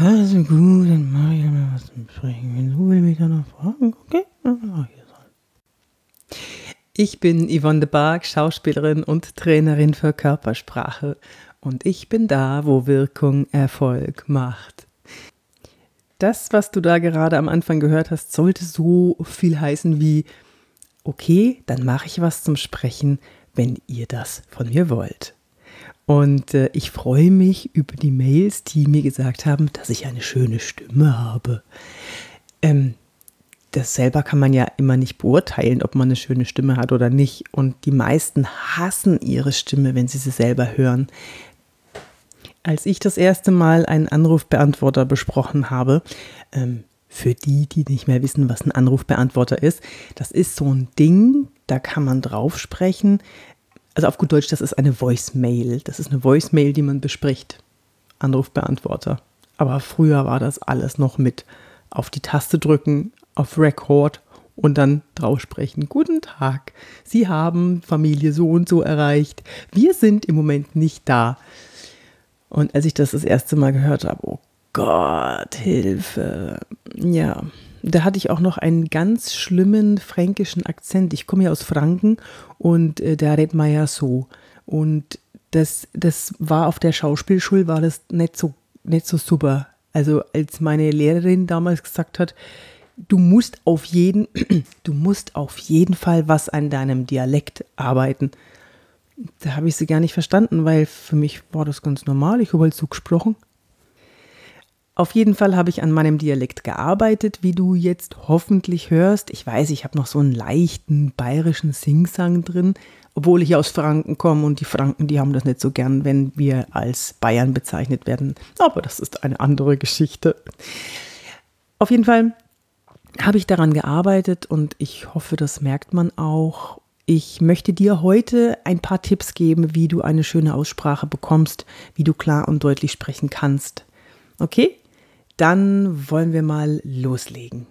Also gut, dann mache ich mal was zum Sprechen. Wenn du will mich dann noch fragen, okay, dann mache ich das halt. Ich bin Yvonne de Barg, Schauspielerin und Trainerin für Körpersprache. Und ich bin da, wo Wirkung Erfolg macht. Das, was du da gerade am Anfang gehört hast, sollte so viel heißen wie, okay, dann mache ich was zum Sprechen, wenn ihr das von mir wollt. Und äh, ich freue mich über die Mails, die mir gesagt haben, dass ich eine schöne Stimme habe. Ähm, das selber kann man ja immer nicht beurteilen, ob man eine schöne Stimme hat oder nicht. Und die meisten hassen ihre Stimme, wenn sie sie selber hören. Als ich das erste Mal einen Anrufbeantworter besprochen habe, ähm, für die, die nicht mehr wissen, was ein Anrufbeantworter ist, das ist so ein Ding, da kann man drauf sprechen. Also auf gut Deutsch, das ist eine Voicemail. Das ist eine Voicemail, die man bespricht. Anrufbeantworter. Aber früher war das alles noch mit auf die Taste drücken, auf Record und dann drauf sprechen. Guten Tag, Sie haben Familie so und so erreicht. Wir sind im Moment nicht da. Und als ich das das erste Mal gehört habe, oh Gott, Hilfe. Ja, da hatte ich auch noch einen ganz schlimmen fränkischen Akzent. Ich komme ja aus Franken und äh, da redet man ja so. Und das, das war auf der Schauspielschule, war das nicht so, nicht so super. Also als meine Lehrerin damals gesagt hat, du musst auf jeden, du musst auf jeden Fall was an deinem Dialekt arbeiten. Da habe ich sie gar nicht verstanden, weil für mich war das ganz normal. Ich habe halt so gesprochen. Auf jeden Fall habe ich an meinem Dialekt gearbeitet, wie du jetzt hoffentlich hörst. Ich weiß, ich habe noch so einen leichten bayerischen Singsang drin, obwohl ich aus Franken komme und die Franken, die haben das nicht so gern, wenn wir als Bayern bezeichnet werden. Aber das ist eine andere Geschichte. Auf jeden Fall habe ich daran gearbeitet und ich hoffe, das merkt man auch. Ich möchte dir heute ein paar Tipps geben, wie du eine schöne Aussprache bekommst, wie du klar und deutlich sprechen kannst. Okay? Dann wollen wir mal loslegen.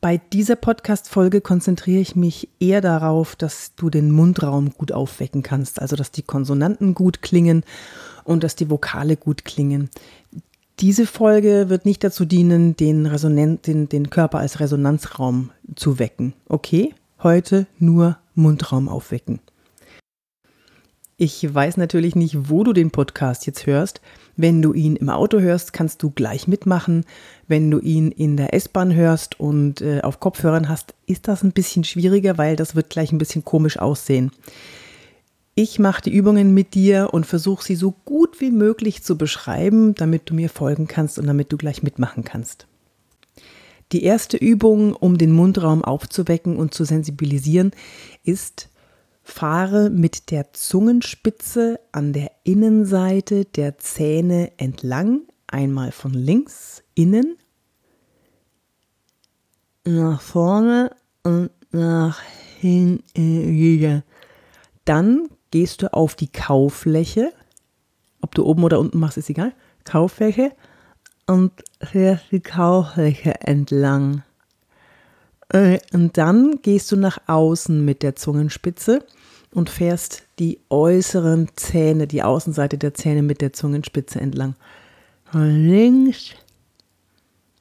Bei dieser Podcast-Folge konzentriere ich mich eher darauf, dass du den Mundraum gut aufwecken kannst, also dass die Konsonanten gut klingen und dass die Vokale gut klingen. Diese Folge wird nicht dazu dienen, den, Resonanz, den, den Körper als Resonanzraum zu wecken. Okay? Heute nur Mundraum aufwecken. Ich weiß natürlich nicht, wo du den Podcast jetzt hörst. Wenn du ihn im Auto hörst, kannst du gleich mitmachen. Wenn du ihn in der S-Bahn hörst und äh, auf Kopfhörern hast, ist das ein bisschen schwieriger, weil das wird gleich ein bisschen komisch aussehen. Ich mache die Übungen mit dir und versuche sie so gut wie möglich zu beschreiben, damit du mir folgen kannst und damit du gleich mitmachen kannst. Die erste Übung, um den Mundraum aufzuwecken und zu sensibilisieren, ist Fahre mit der Zungenspitze an der Innenseite der Zähne entlang, einmal von links innen, nach vorne und nach hinten wieder. Dann gehst du auf die Kaufläche, ob du oben oder unten machst, ist egal, Kaufläche und fährst die Kaufläche entlang. Äh, und dann gehst du nach außen mit der Zungenspitze und fährst die äußeren Zähne, die Außenseite der Zähne mit der Zungenspitze entlang. Von links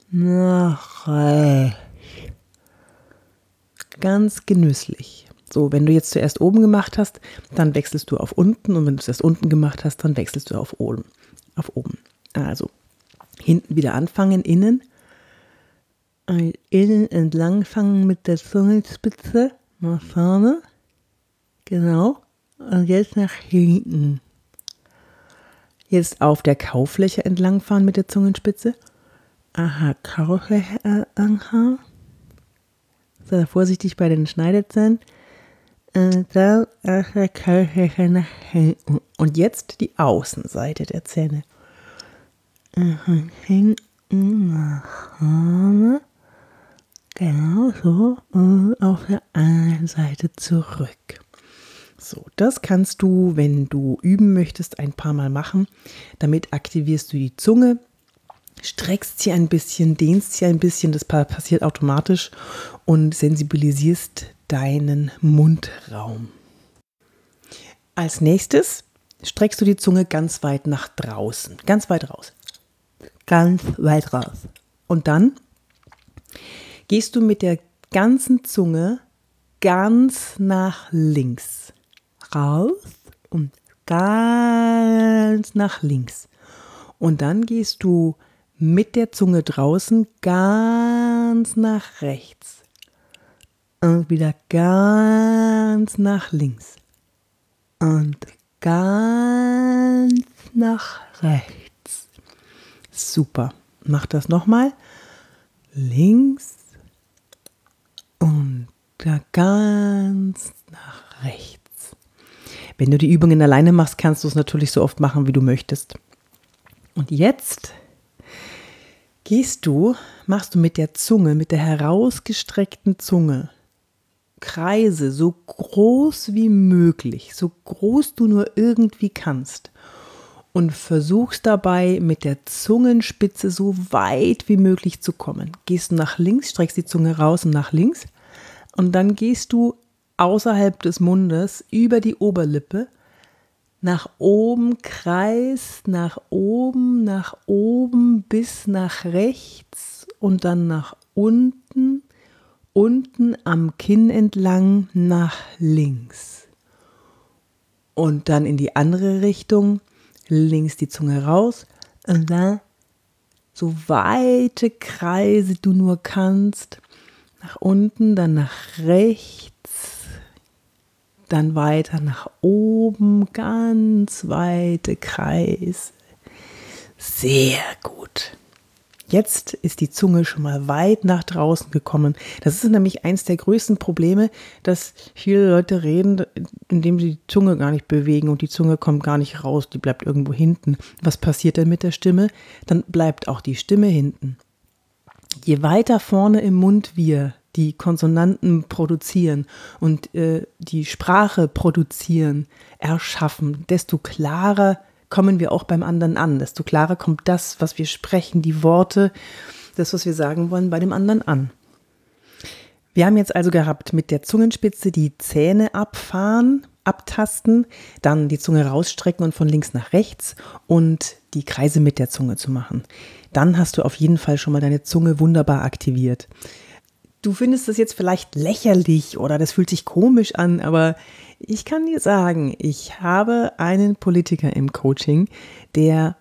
nach rechts. Ganz genüsslich. So, wenn du jetzt zuerst oben gemacht hast, dann wechselst du auf unten und wenn du es erst unten gemacht hast, dann wechselst du auf oben. Auf oben. Also hinten wieder anfangen, innen. Innen entlang fangen mit der Zungenspitze nach vorne. Genau. Und jetzt nach hinten. Jetzt auf der Kaufläche entlangfahren mit der Zungenspitze. Aha, Kaufläche entlangfahren. Sei vorsichtig bei den Schneidezähnen. Und dann auf der Kaufläche nach hinten. Und jetzt die Außenseite der Zähne. Hinten nach vorne. Genau so. Und auf der anderen Seite zurück. So, das kannst du, wenn du üben möchtest, ein paar Mal machen. Damit aktivierst du die Zunge, streckst sie ein bisschen, dehnst sie ein bisschen, das passiert automatisch und sensibilisierst deinen Mundraum. Als nächstes streckst du die Zunge ganz weit nach draußen, ganz weit raus. ganz weit raus. Und dann gehst du mit der ganzen Zunge ganz nach links raus und ganz nach links. Und dann gehst du mit der Zunge draußen ganz nach rechts. Und wieder ganz nach links. Und ganz nach rechts. Super. Mach das nochmal. Links und da ganz nach rechts. Wenn du die Übungen alleine machst, kannst du es natürlich so oft machen, wie du möchtest. Und jetzt gehst du, machst du mit der Zunge, mit der herausgestreckten Zunge Kreise so groß wie möglich, so groß du nur irgendwie kannst und versuchst dabei mit der Zungenspitze so weit wie möglich zu kommen. Gehst du nach links, streckst die Zunge raus und nach links und dann gehst du außerhalb des Mundes über die Oberlippe nach oben, Kreis, nach oben, nach oben bis nach rechts und dann nach unten, unten am Kinn entlang nach links. Und dann in die andere Richtung, links die Zunge raus und dann so weite Kreise du nur kannst, nach unten, dann nach rechts dann weiter nach oben, ganz weite Kreise. Sehr gut. Jetzt ist die Zunge schon mal weit nach draußen gekommen. Das ist nämlich eins der größten Probleme, dass viele Leute reden, indem sie die Zunge gar nicht bewegen und die Zunge kommt gar nicht raus, die bleibt irgendwo hinten. Was passiert denn mit der Stimme? Dann bleibt auch die Stimme hinten. Je weiter vorne im Mund wir die Konsonanten produzieren und äh, die Sprache produzieren, erschaffen, desto klarer kommen wir auch beim anderen an, desto klarer kommt das, was wir sprechen, die Worte, das, was wir sagen wollen, bei dem anderen an. Wir haben jetzt also gehabt mit der Zungenspitze die Zähne abfahren, abtasten, dann die Zunge rausstrecken und von links nach rechts und die Kreise mit der Zunge zu machen. Dann hast du auf jeden Fall schon mal deine Zunge wunderbar aktiviert du findest das jetzt vielleicht lächerlich oder das fühlt sich komisch an, aber ich kann dir sagen, ich habe einen Politiker im Coaching, der,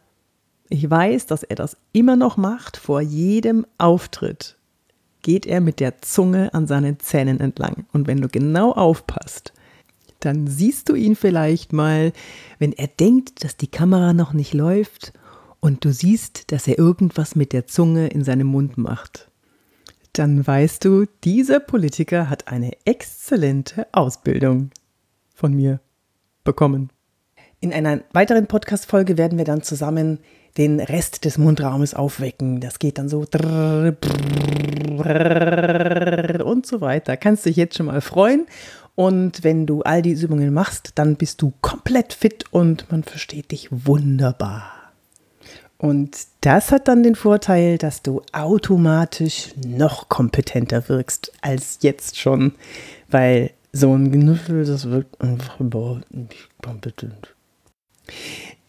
ich weiß, dass er das immer noch macht, vor jedem Auftritt geht er mit der Zunge an seinen Zähnen entlang. Und wenn du genau aufpasst, dann siehst du ihn vielleicht mal, wenn er denkt, dass die Kamera noch nicht läuft und du siehst, dass er irgendwas mit der Zunge in seinem Mund macht dann weißt du, dieser Politiker hat eine exzellente Ausbildung von mir bekommen. In einer weiteren Podcast-Folge werden wir dann zusammen den Rest des Mundraumes aufwecken. Das geht dann so und so weiter. Kannst dich jetzt schon mal freuen. Und wenn du all diese Übungen machst, dann bist du komplett fit und man versteht dich wunderbar. Und das hat dann den Vorteil, dass du automatisch noch kompetenter wirkst als jetzt schon, weil so ein Genussel, das wirkt einfach überhaupt nicht kompetent.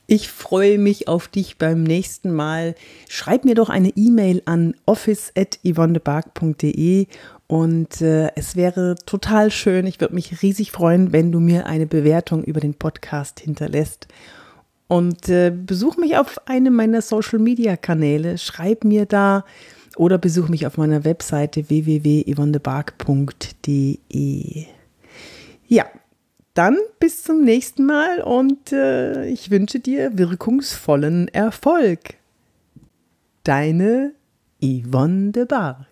Ich freue mich auf dich beim nächsten Mal. Schreib mir doch eine E-Mail an office.yvonnebark.de und äh, es wäre total schön, ich würde mich riesig freuen, wenn du mir eine Bewertung über den Podcast hinterlässt. Und äh, besuch mich auf einem meiner Social Media Kanäle, schreib mir da oder besuch mich auf meiner Webseite www.yvonnebark.de. Ja, dann bis zum nächsten Mal und äh, ich wünsche dir wirkungsvollen Erfolg. Deine Yvonne de Bark.